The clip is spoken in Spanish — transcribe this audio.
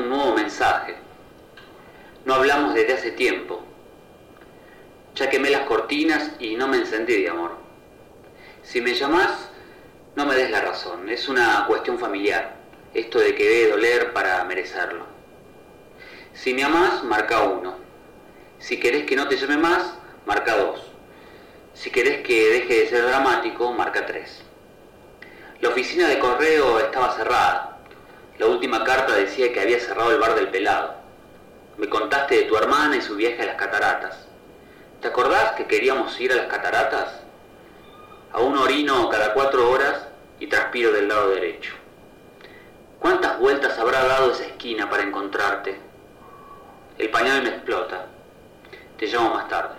nuevo mensaje. No hablamos desde hace tiempo. Ya quemé las cortinas y no me encendí de amor. Si me llamás, no me des la razón. Es una cuestión familiar. Esto de que debe doler para merecerlo. Si me amás, marca uno. Si querés que no te llame más, marca dos. Si querés que deje de ser dramático, marca tres. La oficina de correo estaba cerrada. La última carta decía que había cerrado el bar del pelado. Me contaste de tu hermana y su viaje a las cataratas. ¿Te acordás que queríamos ir a las cataratas? Aún orino cada cuatro horas y transpiro del lado derecho. ¿Cuántas vueltas habrá dado esa esquina para encontrarte? El pañal me explota. Te llamo más tarde.